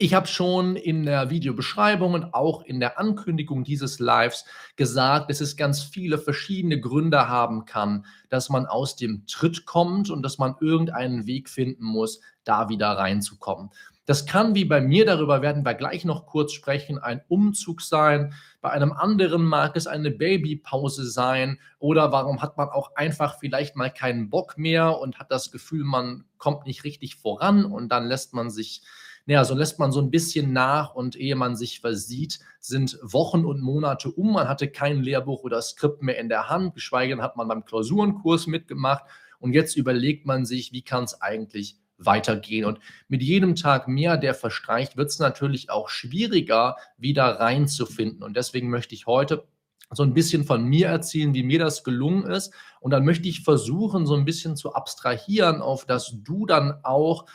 Ich habe schon in der Videobeschreibung und auch in der Ankündigung dieses Lives gesagt, dass es ganz viele verschiedene Gründe haben kann, dass man aus dem Tritt kommt und dass man irgendeinen Weg finden muss, da wieder reinzukommen. Das kann wie bei mir, darüber werden wir gleich noch kurz sprechen, ein Umzug sein. Bei einem anderen mag es eine Babypause sein. Oder warum hat man auch einfach vielleicht mal keinen Bock mehr und hat das Gefühl, man kommt nicht richtig voran und dann lässt man sich naja, so lässt man so ein bisschen nach und ehe man sich versieht, sind Wochen und Monate um. Man hatte kein Lehrbuch oder Skript mehr in der Hand, geschweige denn hat man beim Klausurenkurs mitgemacht. Und jetzt überlegt man sich, wie kann es eigentlich weitergehen. Und mit jedem Tag mehr, der verstreicht, wird es natürlich auch schwieriger, wieder reinzufinden. Und deswegen möchte ich heute so ein bisschen von mir erzählen, wie mir das gelungen ist. Und dann möchte ich versuchen, so ein bisschen zu abstrahieren, auf dass du dann auch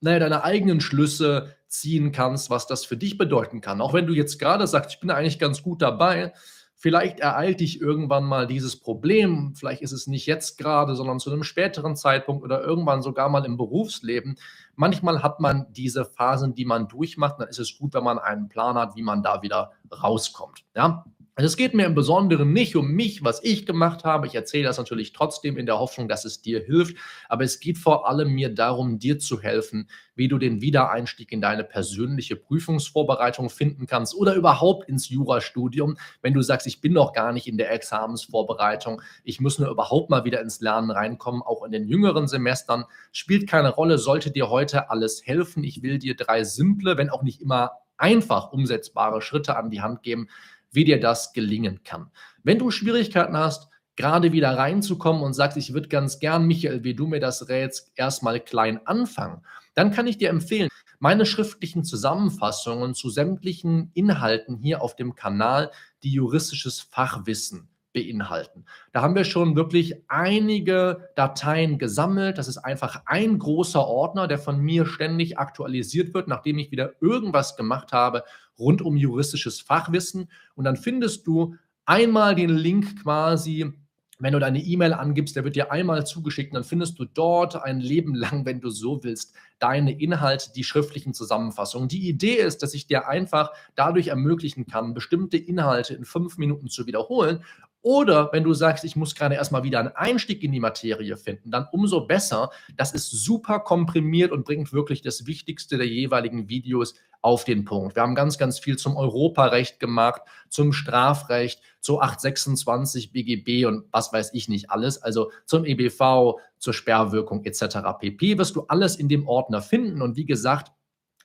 naja, deine eigenen Schlüsse ziehen kannst, was das für dich bedeuten kann. Auch wenn du jetzt gerade sagst, ich bin eigentlich ganz gut dabei, vielleicht ereilt dich irgendwann mal dieses Problem. Vielleicht ist es nicht jetzt gerade, sondern zu einem späteren Zeitpunkt oder irgendwann sogar mal im Berufsleben. Manchmal hat man diese Phasen, die man durchmacht. Dann ist es gut, wenn man einen Plan hat, wie man da wieder rauskommt. Ja? Also es geht mir im Besonderen nicht um mich, was ich gemacht habe. Ich erzähle das natürlich trotzdem in der Hoffnung, dass es dir hilft. Aber es geht vor allem mir darum, dir zu helfen, wie du den Wiedereinstieg in deine persönliche Prüfungsvorbereitung finden kannst oder überhaupt ins Jurastudium, wenn du sagst, ich bin noch gar nicht in der Examensvorbereitung, ich muss nur überhaupt mal wieder ins Lernen reinkommen, auch in den jüngeren Semestern. Spielt keine Rolle, sollte dir heute alles helfen. Ich will dir drei simple, wenn auch nicht immer einfach umsetzbare Schritte an die Hand geben, wie dir das gelingen kann. Wenn du Schwierigkeiten hast, gerade wieder reinzukommen und sagst, ich würde ganz gern, Michael, wie du mir das rätst, erstmal klein anfangen, dann kann ich dir empfehlen, meine schriftlichen Zusammenfassungen zu sämtlichen Inhalten hier auf dem Kanal, die juristisches Fachwissen beinhalten. Da haben wir schon wirklich einige Dateien gesammelt. Das ist einfach ein großer Ordner, der von mir ständig aktualisiert wird, nachdem ich wieder irgendwas gemacht habe rund um juristisches Fachwissen. Und dann findest du einmal den Link quasi wenn du deine E-Mail angibst, der wird dir einmal zugeschickt, dann findest du dort ein Leben lang, wenn du so willst, deine Inhalte, die schriftlichen Zusammenfassungen. Die Idee ist, dass ich dir einfach dadurch ermöglichen kann, bestimmte Inhalte in fünf Minuten zu wiederholen oder wenn du sagst, ich muss gerade erstmal wieder einen Einstieg in die Materie finden, dann umso besser. Das ist super komprimiert und bringt wirklich das Wichtigste der jeweiligen Videos auf den Punkt. Wir haben ganz, ganz viel zum Europarecht gemacht, zum Strafrecht, zu 826 BGB und was weiß ich nicht alles, also zum EBV, zur Sperrwirkung etc. pp. wirst du alles in dem Ordner finden und wie gesagt,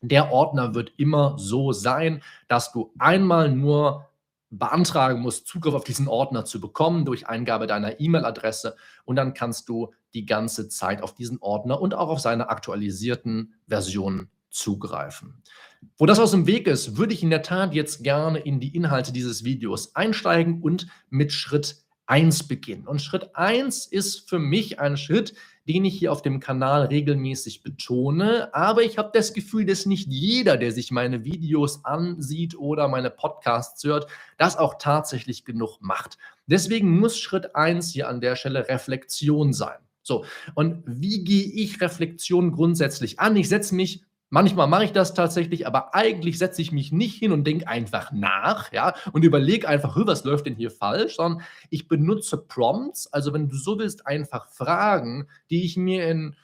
der Ordner wird immer so sein, dass du einmal nur beantragen musst, Zugriff auf diesen Ordner zu bekommen durch Eingabe deiner E-Mail-Adresse und dann kannst du die ganze Zeit auf diesen Ordner und auch auf seine aktualisierten Versionen zugreifen. Wo das aus dem Weg ist, würde ich in der Tat jetzt gerne in die Inhalte dieses Videos einsteigen und mit Schritt 1 beginnen. Und Schritt 1 ist für mich ein Schritt, den ich hier auf dem Kanal regelmäßig betone. Aber ich habe das Gefühl, dass nicht jeder, der sich meine Videos ansieht oder meine Podcasts hört, das auch tatsächlich genug macht. Deswegen muss Schritt 1 hier an der Stelle Reflexion sein. So, und wie gehe ich Reflexion grundsätzlich an? Ich setze mich Manchmal mache ich das tatsächlich, aber eigentlich setze ich mich nicht hin und denke einfach nach, ja, und überlege einfach, was läuft denn hier falsch, sondern ich benutze Prompts, also wenn du so willst, einfach Fragen, die ich mir in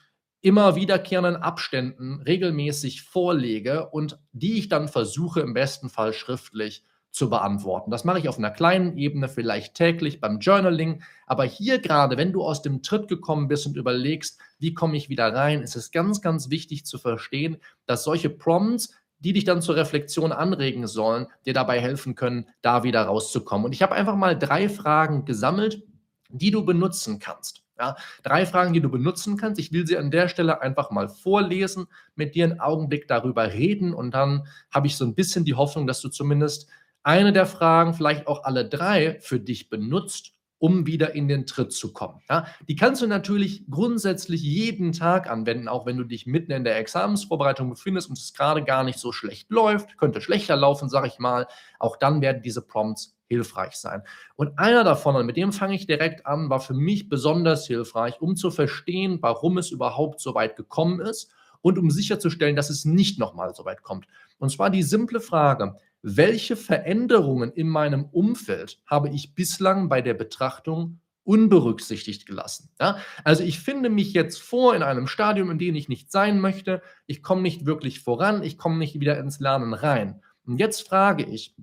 immer wiederkehrenden Abständen regelmäßig vorlege und die ich dann versuche, im besten Fall schriftlich zu beantworten. Das mache ich auf einer kleinen Ebene, vielleicht täglich beim Journaling. Aber hier gerade, wenn du aus dem Tritt gekommen bist und überlegst, wie komme ich wieder rein, ist es ganz, ganz wichtig zu verstehen, dass solche Prompts, die dich dann zur Reflexion anregen sollen, dir dabei helfen können, da wieder rauszukommen. Und ich habe einfach mal drei Fragen gesammelt, die du benutzen kannst. Ja, drei Fragen, die du benutzen kannst. Ich will sie an der Stelle einfach mal vorlesen, mit dir einen Augenblick darüber reden und dann habe ich so ein bisschen die Hoffnung, dass du zumindest eine der Fragen, vielleicht auch alle drei für dich benutzt, um wieder in den Tritt zu kommen. Ja, die kannst du natürlich grundsätzlich jeden Tag anwenden, auch wenn du dich mitten in der Examensvorbereitung befindest und es gerade gar nicht so schlecht läuft, könnte schlechter laufen, sage ich mal. Auch dann werden diese Prompts hilfreich sein. Und einer davon, und mit dem fange ich direkt an, war für mich besonders hilfreich, um zu verstehen, warum es überhaupt so weit gekommen ist und um sicherzustellen, dass es nicht nochmal so weit kommt. Und zwar die simple Frage, welche Veränderungen in meinem Umfeld habe ich bislang bei der Betrachtung unberücksichtigt gelassen. Ja? Also ich finde mich jetzt vor in einem Stadium, in dem ich nicht sein möchte. Ich komme nicht wirklich voran, ich komme nicht wieder ins Lernen rein. Und jetzt frage ich,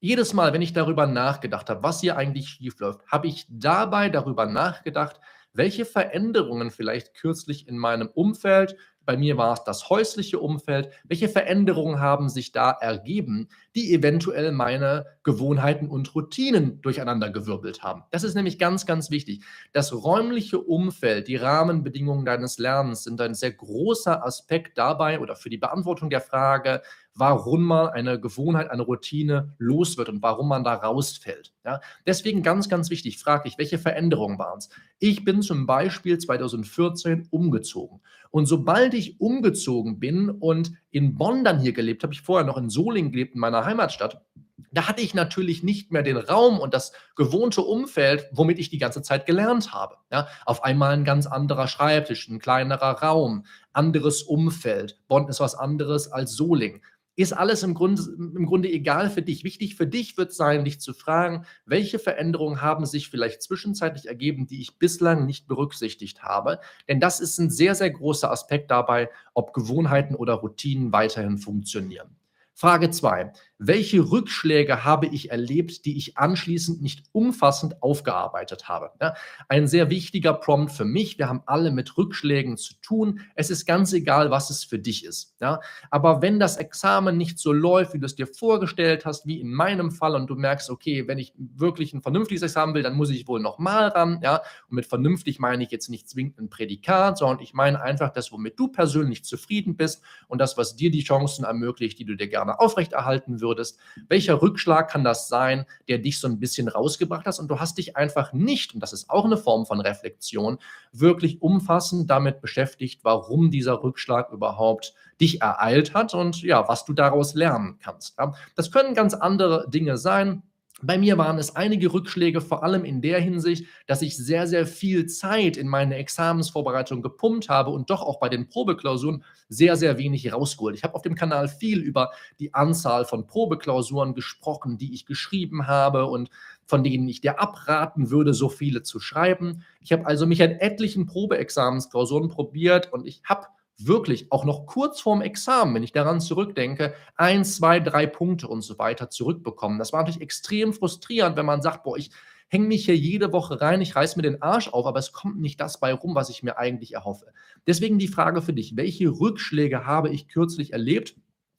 jedes Mal, wenn ich darüber nachgedacht habe, was hier eigentlich schiefläuft, habe ich dabei darüber nachgedacht, welche Veränderungen vielleicht kürzlich in meinem Umfeld, bei mir war es das häusliche Umfeld. Welche Veränderungen haben sich da ergeben, die eventuell meine Gewohnheiten und Routinen durcheinandergewirbelt haben? Das ist nämlich ganz, ganz wichtig. Das räumliche Umfeld, die Rahmenbedingungen deines Lernens sind ein sehr großer Aspekt dabei oder für die Beantwortung der Frage, warum mal eine Gewohnheit, eine Routine los wird und warum man da rausfällt. Ja? Deswegen ganz, ganz wichtig, frage ich, welche Veränderungen waren es? Ich bin zum Beispiel 2014 umgezogen. Und sobald ich umgezogen bin und in Bonn dann hier gelebt habe, ich vorher noch in Solingen gelebt, in meiner Heimatstadt, da hatte ich natürlich nicht mehr den Raum und das gewohnte Umfeld, womit ich die ganze Zeit gelernt habe. Ja, auf einmal ein ganz anderer Schreibtisch, ein kleinerer Raum, anderes Umfeld. Bonn ist was anderes als Solingen ist alles im Grunde, im Grunde egal für dich. Wichtig für dich wird sein, dich zu fragen, welche Veränderungen haben sich vielleicht zwischenzeitlich ergeben, die ich bislang nicht berücksichtigt habe. Denn das ist ein sehr, sehr großer Aspekt dabei, ob Gewohnheiten oder Routinen weiterhin funktionieren. Frage 2. Welche Rückschläge habe ich erlebt, die ich anschließend nicht umfassend aufgearbeitet habe? Ja, ein sehr wichtiger Prompt für mich. Wir haben alle mit Rückschlägen zu tun. Es ist ganz egal, was es für dich ist. Ja, aber wenn das Examen nicht so läuft, wie du es dir vorgestellt hast, wie in meinem Fall, und du merkst, okay, wenn ich wirklich ein vernünftiges Examen will, dann muss ich wohl nochmal ran. Ja, und mit vernünftig meine ich jetzt nicht zwingend ein Prädikat, sondern ich meine einfach das, womit du persönlich zufrieden bist und das, was dir die Chancen ermöglicht, die du dir gerne aufrechterhalten würdest würdest, welcher Rückschlag kann das sein, der dich so ein bisschen rausgebracht hat und du hast dich einfach nicht, und das ist auch eine Form von Reflexion, wirklich umfassend damit beschäftigt, warum dieser Rückschlag überhaupt dich ereilt hat und ja, was du daraus lernen kannst. Das können ganz andere Dinge sein. Bei mir waren es einige Rückschläge, vor allem in der Hinsicht, dass ich sehr, sehr viel Zeit in meine Examensvorbereitung gepumpt habe und doch auch bei den Probeklausuren sehr, sehr wenig rausgeholt. Ich habe auf dem Kanal viel über die Anzahl von Probeklausuren gesprochen, die ich geschrieben habe und von denen ich dir abraten würde, so viele zu schreiben. Ich habe also mich an etlichen Probeexamensklausuren probiert und ich habe wirklich auch noch kurz vorm Examen, wenn ich daran zurückdenke, ein, zwei, drei Punkte und so weiter zurückbekommen. Das war natürlich extrem frustrierend, wenn man sagt, boah, ich hänge mich hier jede Woche rein, ich reiß mir den Arsch auf, aber es kommt nicht das bei rum, was ich mir eigentlich erhoffe. Deswegen die Frage für dich, welche Rückschläge habe ich kürzlich erlebt?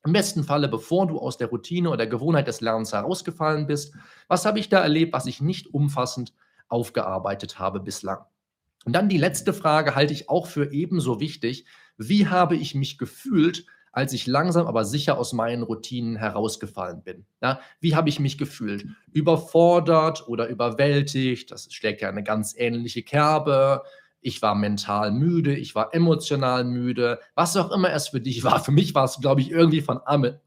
Im besten Falle, bevor du aus der Routine oder der Gewohnheit des Lernens herausgefallen bist. Was habe ich da erlebt, was ich nicht umfassend aufgearbeitet habe bislang? Und dann die letzte Frage halte ich auch für ebenso wichtig. Wie habe ich mich gefühlt, als ich langsam aber sicher aus meinen Routinen herausgefallen bin? Ja, wie habe ich mich gefühlt? Überfordert oder überwältigt? Das schlägt ja eine ganz ähnliche Kerbe. Ich war mental müde, ich war emotional müde, was auch immer es für dich war. Für mich war es, glaube ich, irgendwie von,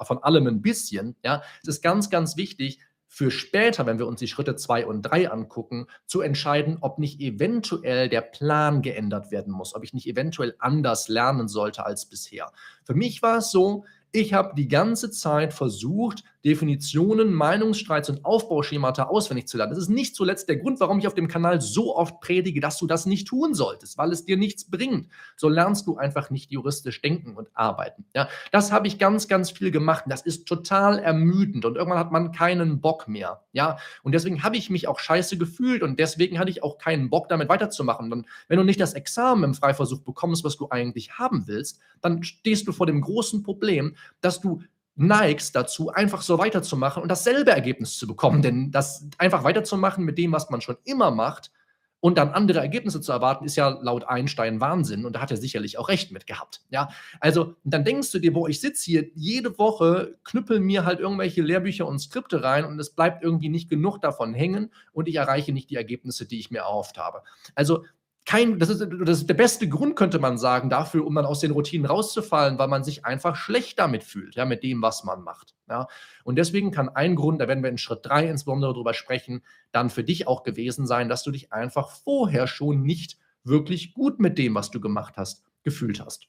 von allem ein bisschen. Ja, es ist ganz, ganz wichtig, für später, wenn wir uns die Schritte 2 und 3 angucken, zu entscheiden, ob nicht eventuell der Plan geändert werden muss, ob ich nicht eventuell anders lernen sollte als bisher. Für mich war es so, ich habe die ganze Zeit versucht, Definitionen, Meinungsstreits und Aufbauschemata auswendig zu lernen. Das ist nicht zuletzt der Grund, warum ich auf dem Kanal so oft predige, dass du das nicht tun solltest, weil es dir nichts bringt. So lernst du einfach nicht juristisch denken und arbeiten. Ja, das habe ich ganz, ganz viel gemacht. das ist total ermüdend und irgendwann hat man keinen Bock mehr. Ja, und deswegen habe ich mich auch scheiße gefühlt und deswegen hatte ich auch keinen Bock, damit weiterzumachen. Und wenn du nicht das Examen im Freiversuch bekommst, was du eigentlich haben willst, dann stehst du vor dem großen Problem, dass du neigst dazu, einfach so weiterzumachen und dasselbe Ergebnis zu bekommen. Denn das einfach weiterzumachen mit dem, was man schon immer macht und dann andere Ergebnisse zu erwarten, ist ja laut Einstein Wahnsinn und da hat er sicherlich auch recht mit gehabt. Ja, also dann denkst du dir, boah, ich sitze hier jede Woche, knüppel mir halt irgendwelche Lehrbücher und Skripte rein und es bleibt irgendwie nicht genug davon hängen und ich erreiche nicht die Ergebnisse, die ich mir erhofft habe. Also kein, das ist, das ist der beste Grund, könnte man sagen, dafür, um dann aus den Routinen rauszufallen, weil man sich einfach schlecht damit fühlt, ja, mit dem, was man macht. Ja. Und deswegen kann ein Grund, da werden wir in Schritt 3 insbesondere drüber sprechen, dann für dich auch gewesen sein, dass du dich einfach vorher schon nicht wirklich gut mit dem, was du gemacht hast, gefühlt hast.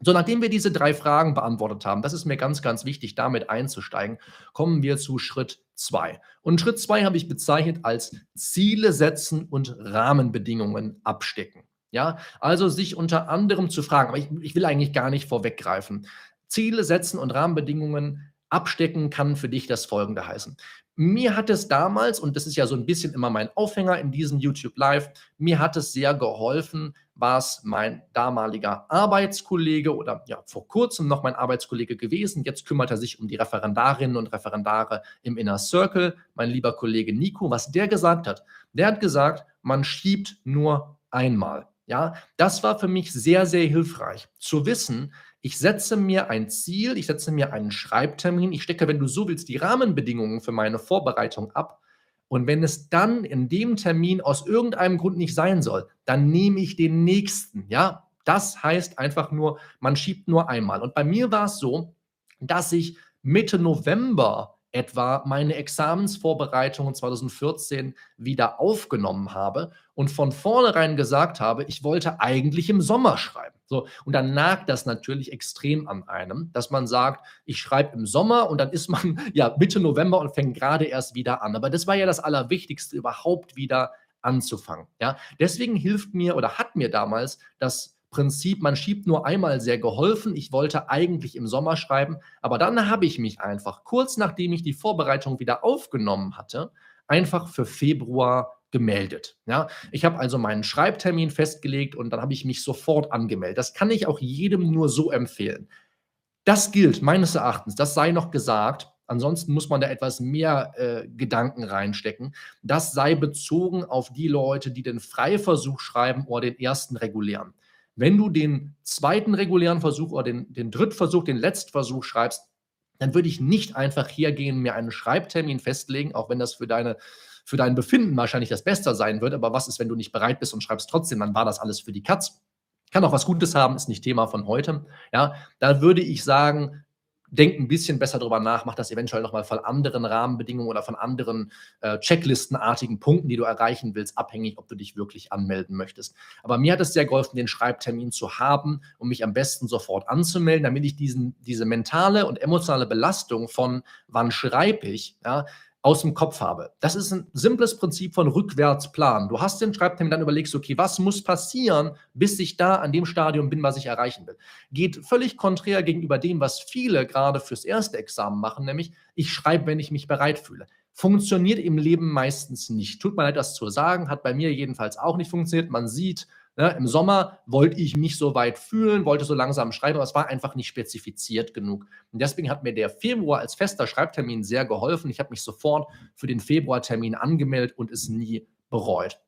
So, nachdem wir diese drei Fragen beantwortet haben, das ist mir ganz, ganz wichtig, damit einzusteigen, kommen wir zu Schritt zwei. Und Schritt zwei habe ich bezeichnet als Ziele setzen und Rahmenbedingungen abstecken. Ja, also sich unter anderem zu fragen, aber ich, ich will eigentlich gar nicht vorweggreifen. Ziele setzen und Rahmenbedingungen abstecken kann für dich das Folgende heißen. Mir hat es damals, und das ist ja so ein bisschen immer mein Aufhänger in diesem YouTube Live, mir hat es sehr geholfen, was mein damaliger Arbeitskollege oder ja vor kurzem noch mein Arbeitskollege gewesen. Jetzt kümmert er sich um die Referendarinnen und Referendare im Inner Circle, mein lieber Kollege Nico, was der gesagt hat. Der hat gesagt, man schiebt nur einmal. Ja, das war für mich sehr, sehr hilfreich zu wissen, ich setze mir ein Ziel, ich setze mir einen Schreibtermin, ich stecke, wenn du so willst, die Rahmenbedingungen für meine Vorbereitung ab. Und wenn es dann in dem Termin aus irgendeinem Grund nicht sein soll, dann nehme ich den nächsten. Ja, das heißt einfach nur, man schiebt nur einmal. Und bei mir war es so, dass ich Mitte November etwa meine Examensvorbereitungen 2014 wieder aufgenommen habe und von vornherein gesagt habe, ich wollte eigentlich im Sommer schreiben. So, und dann nagt das natürlich extrem an einem, dass man sagt, ich schreibe im Sommer und dann ist man ja Mitte November und fängt gerade erst wieder an. Aber das war ja das Allerwichtigste, überhaupt wieder anzufangen. Ja, deswegen hilft mir oder hat mir damals das Prinzip, man schiebt nur einmal sehr geholfen. Ich wollte eigentlich im Sommer schreiben, aber dann habe ich mich einfach kurz nachdem ich die Vorbereitung wieder aufgenommen hatte, einfach für Februar gemeldet. Ja, ich habe also meinen Schreibtermin festgelegt und dann habe ich mich sofort angemeldet. Das kann ich auch jedem nur so empfehlen. Das gilt meines Erachtens, das sei noch gesagt. Ansonsten muss man da etwas mehr äh, Gedanken reinstecken. Das sei bezogen auf die Leute, die den Freiversuch schreiben oder den ersten regulären. Wenn du den zweiten regulären Versuch oder den, den Drittversuch, den Letztversuch schreibst, dann würde ich nicht einfach hergehen, mir einen Schreibtermin festlegen, auch wenn das für deine für dein Befinden wahrscheinlich das Beste sein wird. Aber was ist, wenn du nicht bereit bist und schreibst trotzdem, dann war das alles für die Katz. Kann auch was Gutes haben, ist nicht Thema von heute. Ja, da würde ich sagen, denk ein bisschen besser drüber nach, mach das eventuell nochmal von anderen Rahmenbedingungen oder von anderen äh, Checklistenartigen Punkten, die du erreichen willst, abhängig, ob du dich wirklich anmelden möchtest. Aber mir hat es sehr geholfen, den Schreibtermin zu haben und mich am besten sofort anzumelden, damit ich diesen, diese mentale und emotionale Belastung von wann schreibe ich, ja, aus dem Kopf habe. Das ist ein simples Prinzip von Rückwärtsplan. Du hast den Schreibtermin, dann überlegst du, okay, was muss passieren, bis ich da an dem Stadium bin, was ich erreichen will. Geht völlig konträr gegenüber dem, was viele gerade fürs erste Examen machen, nämlich ich schreibe, wenn ich mich bereit fühle. Funktioniert im Leben meistens nicht. Tut mir leid, das zu sagen, hat bei mir jedenfalls auch nicht funktioniert. Man sieht, Ne, Im Sommer wollte ich mich so weit fühlen, wollte so langsam schreiben, aber es war einfach nicht spezifiziert genug. Und deswegen hat mir der Februar als fester Schreibtermin sehr geholfen. Ich habe mich sofort für den Februartermin angemeldet und es nie bereut.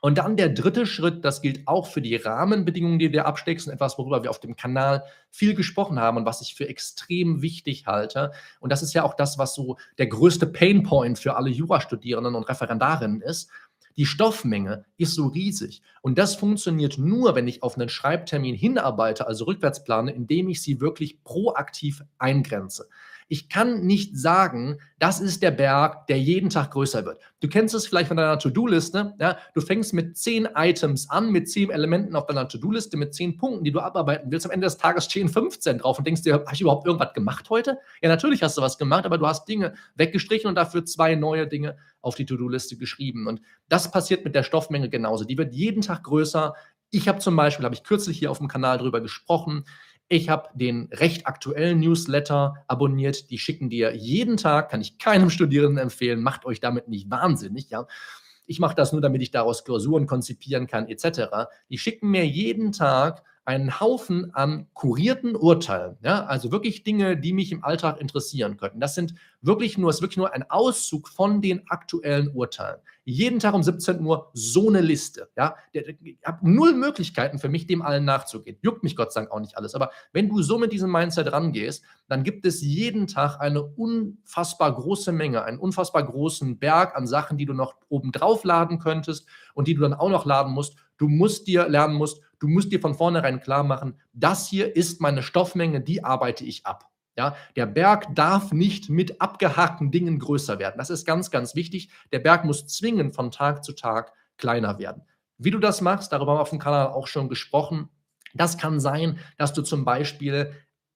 Und dann der dritte Schritt, das gilt auch für die Rahmenbedingungen, die du absteckst, und etwas, worüber wir auf dem Kanal viel gesprochen haben und was ich für extrem wichtig halte. Und das ist ja auch das, was so der größte Painpoint für alle Jurastudierenden und Referendarinnen ist. Die Stoffmenge ist so riesig. Und das funktioniert nur, wenn ich auf einen Schreibtermin hinarbeite, also rückwärts plane, indem ich sie wirklich proaktiv eingrenze. Ich kann nicht sagen, das ist der Berg, der jeden Tag größer wird. Du kennst es vielleicht von deiner To-Do-Liste. Ja? Du fängst mit zehn Items an, mit zehn Elementen auf deiner To-Do-Liste, mit zehn Punkten, die du abarbeiten willst. Am Ende des Tages stehen 15 drauf und denkst dir, habe ich überhaupt irgendwas gemacht heute? Ja, natürlich hast du was gemacht, aber du hast Dinge weggestrichen und dafür zwei neue Dinge auf die To-Do-Liste geschrieben. Und das passiert mit der Stoffmenge genauso. Die wird jeden Tag größer. Ich habe zum Beispiel, habe ich kürzlich hier auf dem Kanal drüber gesprochen, ich habe den recht aktuellen Newsletter abonniert. Die schicken dir jeden Tag, kann ich keinem Studierenden empfehlen, macht euch damit nicht wahnsinnig, ja. Ich mache das nur, damit ich daraus Klausuren konzipieren kann, etc. Die schicken mir jeden Tag einen Haufen an kurierten Urteilen. Ja? Also wirklich Dinge, die mich im Alltag interessieren könnten. Das sind wirklich nur, ist wirklich nur ein Auszug von den aktuellen Urteilen. Jeden Tag um 17 Uhr so eine Liste. Ja? Ich habe null Möglichkeiten für mich, dem allen nachzugehen. Juckt mich Gott sei Dank auch nicht alles. Aber wenn du so mit diesem Mindset rangehst, dann gibt es jeden Tag eine unfassbar große Menge, einen unfassbar großen Berg an Sachen, die du noch oben drauf laden könntest und die du dann auch noch laden musst. Du musst dir lernen musst, Du musst dir von vornherein klar machen, das hier ist meine Stoffmenge, die arbeite ich ab. Ja, der Berg darf nicht mit abgehackten Dingen größer werden. Das ist ganz, ganz wichtig. Der Berg muss zwingend von Tag zu Tag kleiner werden. Wie du das machst, darüber haben wir auf dem Kanal auch schon gesprochen. Das kann sein, dass du zum Beispiel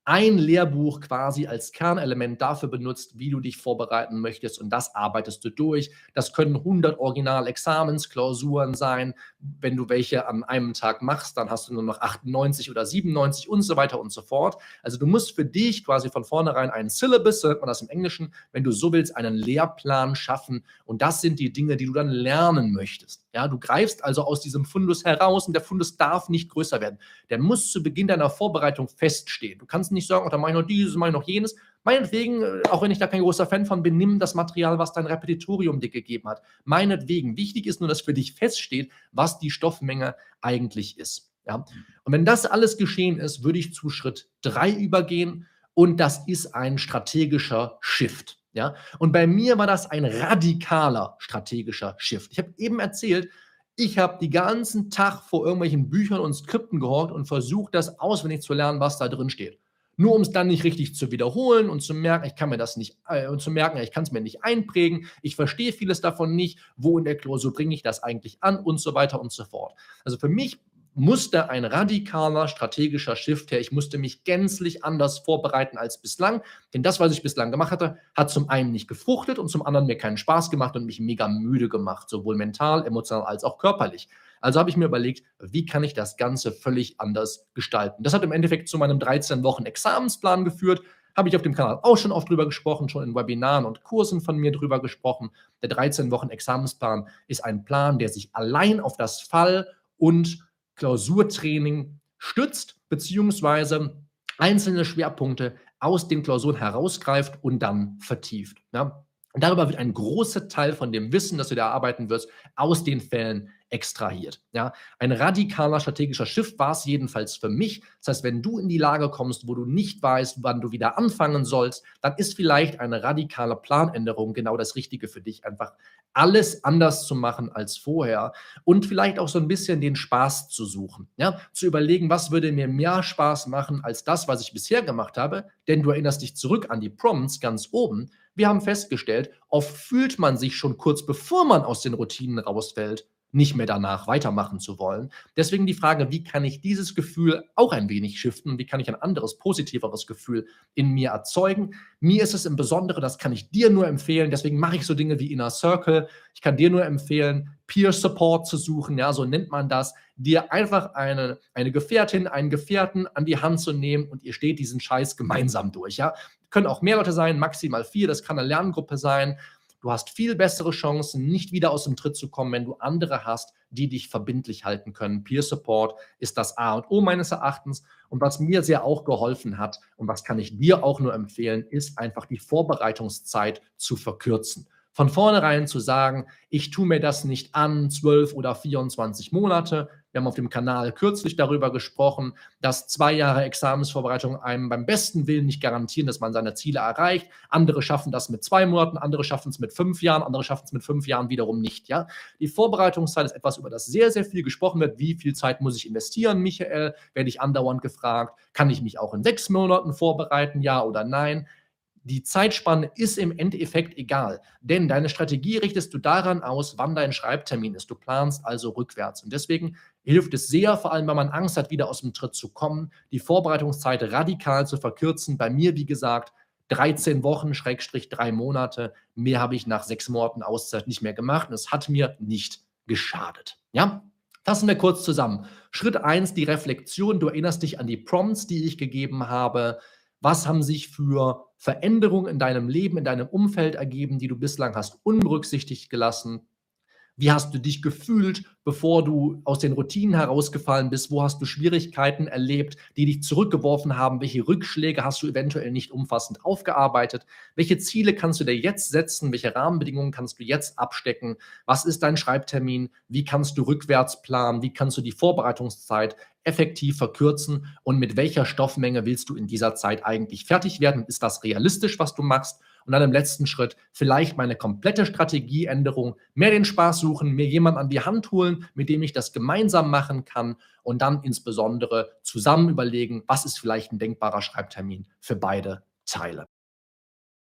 ein Lehrbuch quasi als Kernelement dafür benutzt, wie du dich vorbereiten möchtest und das arbeitest du durch. Das können 100 Original-Examensklausuren sein. Wenn du welche an einem Tag machst, dann hast du nur noch 98 oder 97 und so weiter und so fort. Also du musst für dich quasi von vornherein einen Syllabus, so nennt man das im Englischen, wenn du so willst, einen Lehrplan schaffen und das sind die Dinge, die du dann lernen möchtest. Ja, du greifst also aus diesem Fundus heraus und der Fundus darf nicht größer werden. Der muss zu Beginn deiner Vorbereitung feststehen. Du kannst nicht sagen, oh, dann mache ich noch dieses, mache ich noch jenes. Meinetwegen, äh, auch wenn ich da kein großer Fan von bin, nimm das Material, was dein Repetitorium dir gegeben hat. Meinetwegen. Wichtig ist nur, dass für dich feststeht, was die Stoffmenge eigentlich ist. Ja? Und wenn das alles geschehen ist, würde ich zu Schritt 3 übergehen und das ist ein strategischer Shift. Ja? Und bei mir war das ein radikaler strategischer Shift. Ich habe eben erzählt, ich habe den ganzen Tag vor irgendwelchen Büchern und Skripten gehorcht und versucht, das auswendig zu lernen, was da drin steht. Nur um es dann nicht richtig zu wiederholen und zu merken, ich kann mir das nicht, äh, und zu merken, ich kann es mir nicht einprägen, ich verstehe vieles davon nicht, wo in der Klausur bringe ich das eigentlich an und so weiter und so fort. Also für mich musste ein radikaler strategischer Shift her. Ich musste mich gänzlich anders vorbereiten als bislang. Denn das, was ich bislang gemacht hatte, hat zum einen nicht gefruchtet und zum anderen mir keinen Spaß gemacht und mich mega müde gemacht, sowohl mental, emotional als auch körperlich. Also habe ich mir überlegt, wie kann ich das Ganze völlig anders gestalten. Das hat im Endeffekt zu meinem 13 Wochen Examensplan geführt. Habe ich auf dem Kanal auch schon oft drüber gesprochen, schon in Webinaren und Kursen von mir drüber gesprochen. Der 13 Wochen Examensplan ist ein Plan, der sich allein auf das Fall und Klausurtraining stützt, beziehungsweise einzelne Schwerpunkte aus den Klausuren herausgreift und dann vertieft. Ja? Und darüber wird ein großer Teil von dem Wissen, das du da erarbeiten wirst, aus den Fällen extrahiert. Ja, ein radikaler strategischer Shift war es jedenfalls für mich. Das heißt, wenn du in die Lage kommst, wo du nicht weißt, wann du wieder anfangen sollst, dann ist vielleicht eine radikale Planänderung genau das Richtige für dich. Einfach alles anders zu machen als vorher und vielleicht auch so ein bisschen den Spaß zu suchen. Ja, zu überlegen, was würde mir mehr Spaß machen als das, was ich bisher gemacht habe. Denn du erinnerst dich zurück an die Prompts ganz oben. Wir haben festgestellt, oft fühlt man sich schon kurz bevor man aus den Routinen rausfällt, nicht mehr danach weitermachen zu wollen. Deswegen die Frage, wie kann ich dieses Gefühl auch ein wenig shiften? Wie kann ich ein anderes, positiveres Gefühl in mir erzeugen? Mir ist es im Besonderen, das kann ich dir nur empfehlen, deswegen mache ich so Dinge wie Inner Circle. Ich kann dir nur empfehlen, Peer Support zu suchen, ja, so nennt man das, dir einfach eine, eine Gefährtin, einen Gefährten an die Hand zu nehmen und ihr steht diesen Scheiß gemeinsam durch, ja. Können auch mehr Leute sein, maximal vier, das kann eine Lerngruppe sein. Du hast viel bessere Chancen, nicht wieder aus dem Tritt zu kommen, wenn du andere hast, die dich verbindlich halten können. Peer Support ist das A und O meines Erachtens. Und was mir sehr auch geholfen hat und was kann ich dir auch nur empfehlen, ist einfach die Vorbereitungszeit zu verkürzen von vornherein zu sagen, ich tue mir das nicht an, 12 oder 24 Monate. Wir haben auf dem Kanal kürzlich darüber gesprochen, dass zwei Jahre Examensvorbereitung einem beim besten Willen nicht garantieren, dass man seine Ziele erreicht. Andere schaffen das mit zwei Monaten, andere schaffen es mit fünf Jahren, andere schaffen es mit fünf Jahren wiederum nicht. Ja? Die Vorbereitungszeit ist etwas, über das sehr, sehr viel gesprochen wird. Wie viel Zeit muss ich investieren, Michael? Werde ich andauernd gefragt. Kann ich mich auch in sechs Monaten vorbereiten, ja oder nein? Die Zeitspanne ist im Endeffekt egal, denn deine Strategie richtest du daran aus, wann dein Schreibtermin ist. Du planst also rückwärts. Und deswegen hilft es sehr, vor allem wenn man Angst hat, wieder aus dem Tritt zu kommen, die Vorbereitungszeit radikal zu verkürzen. Bei mir, wie gesagt, 13 Wochen, Schrägstrich drei Monate. Mehr habe ich nach sechs Monaten Auszeit nicht mehr gemacht und es hat mir nicht geschadet. Ja? Fassen wir kurz zusammen. Schritt 1, die Reflexion. Du erinnerst dich an die Prompts, die ich gegeben habe. Was haben sich für Veränderungen in deinem Leben, in deinem Umfeld ergeben, die du bislang hast unberücksichtigt gelassen? Wie hast du dich gefühlt, bevor du aus den Routinen herausgefallen bist? Wo hast du Schwierigkeiten erlebt, die dich zurückgeworfen haben? Welche Rückschläge hast du eventuell nicht umfassend aufgearbeitet? Welche Ziele kannst du dir jetzt setzen? Welche Rahmenbedingungen kannst du jetzt abstecken? Was ist dein Schreibtermin? Wie kannst du rückwärts planen? Wie kannst du die Vorbereitungszeit effektiv verkürzen? Und mit welcher Stoffmenge willst du in dieser Zeit eigentlich fertig werden? Ist das realistisch, was du machst? Und dann im letzten Schritt vielleicht meine komplette Strategieänderung, mehr den Spaß suchen, mir jemanden an die Hand holen, mit dem ich das gemeinsam machen kann und dann insbesondere zusammen überlegen, was ist vielleicht ein denkbarer Schreibtermin für beide Teile.